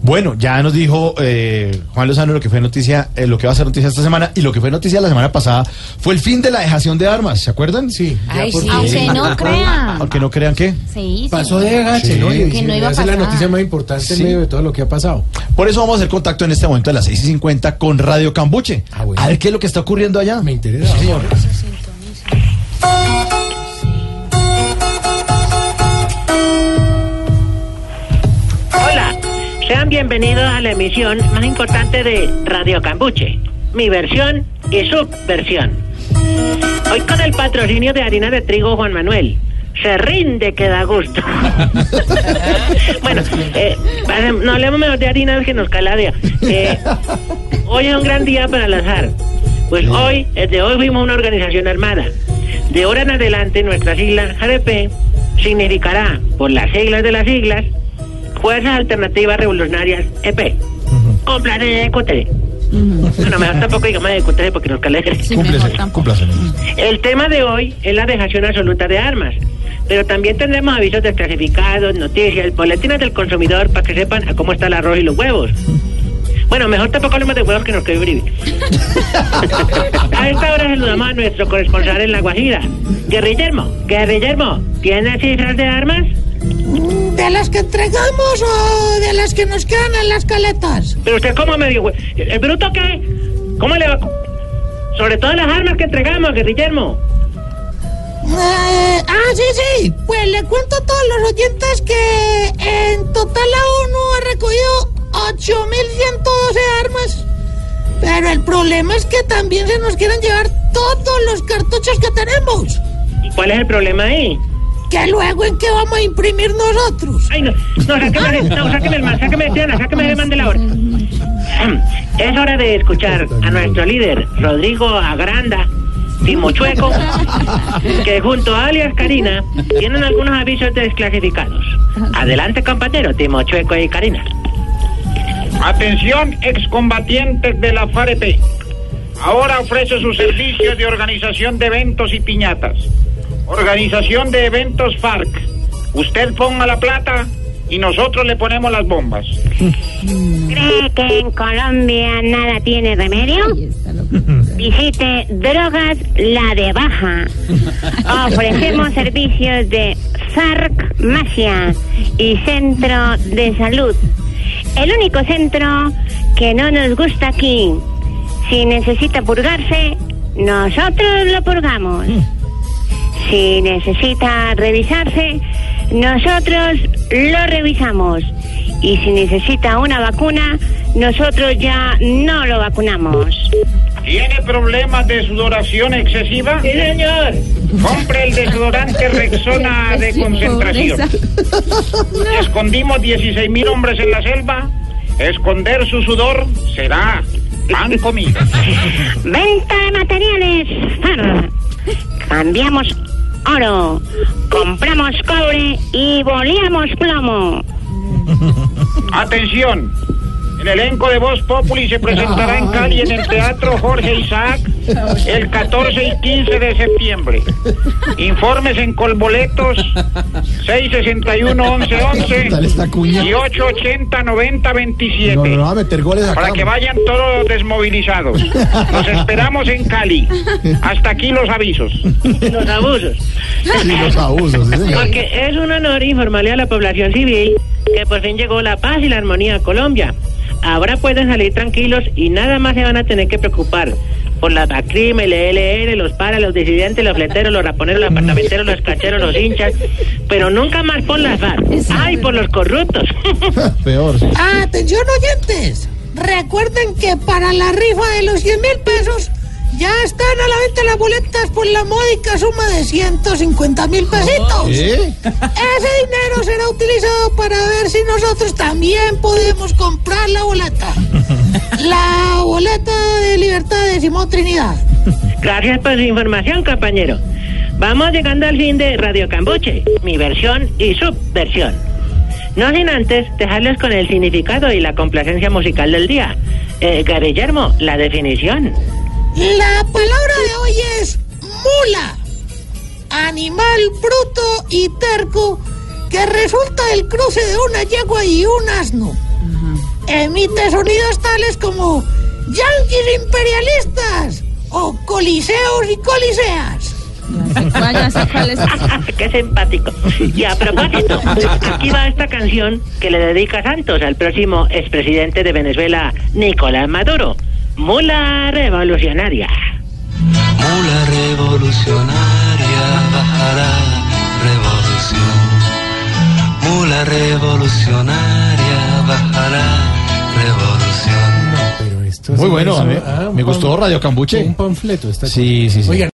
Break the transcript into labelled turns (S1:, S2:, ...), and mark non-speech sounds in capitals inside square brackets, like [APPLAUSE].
S1: Bueno, ya nos dijo eh, Juan Lozano lo que fue noticia, eh, lo que va a ser noticia esta semana y lo que fue noticia la semana pasada fue el fin de la dejación de armas, ¿se acuerdan? Sí.
S2: Ay, sí, aunque no crean.
S1: Aunque no crean que.
S2: Sí,
S3: Pasó de agache,
S1: Sí.
S3: ¿no? Y
S2: Que no iba a
S3: esa es la
S2: pasar.
S3: noticia más importante
S1: Sí.
S3: en medio de todo lo que ha pasado.
S1: Por eso vamos a hacer contacto en este momento a las 6 y 50 con Radio Cambuche.
S3: Ah, bueno.
S1: A ver qué es lo que está ocurriendo allá.
S3: Me interesa. vamos.
S4: Sean bienvenidos a la emisión más importante de Radio Cambuche, mi versión y su versión. Hoy con el patrocinio de harina de trigo Juan Manuel. Se rinde que da gusto. [LAUGHS] bueno, eh, no hablemos mejor de harinas que nos caladea. Eh, hoy es un gran día para lanzar. Pues hoy, desde hoy fuimos una organización armada. De ahora en adelante, nuestra sigla ADP significará, por las siglas de las siglas, Fuerzas Alternativas Revolucionarias EP. Con planes de. Bueno, mejor tampoco digamos de EQT porque nos calera.
S1: Cúmplese, cúmplase.
S4: El tema de hoy es la dejación absoluta de armas. Pero también tendremos avisos desclasificados, noticias, boletines del consumidor para que sepan a cómo está el arroz y los huevos. Bueno, mejor tampoco hablemos de huevos que nos quede breve. a esta hora saludamos a nuestro corresponsal en La Guajira. Guerrillermo, Guerrillermo, ¿tiene cifras de armas?
S5: ¿De las que entregamos o de las que nos quedan en las caletas?
S4: Pero usted cómo me dijo, ¿el bruto qué? ¿Cómo le va? Sobre todo las armas que entregamos, Guerrillermo.
S5: Eh, ah, sí, sí. Pues le cuento a todos los oyentes que en total la ONU ha recogido 8.112 armas. Pero el problema es que también se nos quieren llevar todos los cartuchos que tenemos.
S4: ¿Y cuál es el problema ahí?
S5: Que luego en qué vamos a imprimir nosotros.
S4: Ay, no, no, sáqueme, no, sáqueme el man, sáqueme, Diana, sáqueme el man de la hora. Es hora de escuchar a nuestro líder, Rodrigo Agranda, Timochueco, que junto a alias Karina tienen algunos avisos desclasificados. Adelante, compañero, Timochueco y Karina.
S6: Atención, excombatientes de la FAREP. Ahora ofrece sus servicios de organización de eventos y piñatas. Organización de eventos FARC. Usted ponga la plata y nosotros le ponemos las bombas.
S2: ¿Cree que en Colombia nada tiene remedio? [LAUGHS] Visite Drogas La de Baja. Ofrecemos [LAUGHS] servicios de farmacia y centro de salud. El único centro que no nos gusta aquí. Si necesita purgarse, nosotros lo purgamos. Si necesita revisarse, nosotros lo revisamos. Y si necesita una vacuna, nosotros ya no lo vacunamos.
S6: ¿Tiene problemas de sudoración excesiva?
S4: Sí, señor.
S6: Compre el desodorante Rexona [LAUGHS] de concentración. [LAUGHS] Escondimos 16 mil hombres en la selva. Esconder su sudor será pan comido. [LAUGHS]
S2: Venta de materiales. FAR. Cambiamos oro. Compramos cobre y boleamos plomo.
S6: Atención. El elenco de Voz Populi se presentará en Cali en el Teatro Jorge Isaac el 14 y 15 de septiembre. Informes en Colboletos 661 1111
S1: Dale esta cuña.
S6: y 880 90 27.
S1: No, no, no va a meter goles acá.
S6: Para que vayan todos desmovilizados. Los esperamos en Cali. Hasta aquí los avisos.
S4: Los abusos. [LAUGHS]
S1: Los abusos, sí, señor.
S4: Porque es un honor informarle a la población civil que por fin llegó la paz y la armonía a Colombia. Ahora pueden salir tranquilos y nada más se van a tener que preocupar por la BACRIM, el ELN, los paras, los disidentes, los fleteros, los raponeros, los apartamenteros, los cacheros, los hinchas, pero nunca más por las FARC. ¡Ay, por los corruptos! [LAUGHS]
S1: Peor. sí.
S5: Atención oyentes. Recuerden que para la rifa de los 100 mil pesos ya están a la venta las boletas por la módica suma de 150 mil pesitos.
S1: ¿Eh?
S5: Ese dinero será utilizado para ver si nosotros también podemos comprar la boleta. La boleta de libertad de Simón Trinidad.
S4: Gracias por su información, compañero. Vamos llegando al fin de Radio Cambuche, mi versión y su versión. No sin antes dejarles con el significado y la complacencia musical del día. Eh, Guillermo, la definición.
S5: La palabra de hoy es mula. Animal bruto y terco que resulta del cruce de una yegua y un asno. Emite sonidos tales como yanquis imperialistas o coliseos y coliseas. [LAUGHS]
S4: Qué simpático. Y a propósito, aquí va esta canción que le dedica Santos al próximo expresidente de Venezuela, Nicolás Maduro. Mula revolucionaria.
S7: Mula revolucionaria bajará revolución. Mula revolucionaria bajará revolución.
S3: Pero esto
S1: Muy
S3: es-
S1: bueno, a mí-
S3: ah,
S1: me
S3: pan-
S1: gustó Radio Cambuche.
S3: Un panfleto. Está
S1: Sí, sí, sí.
S3: Oigan,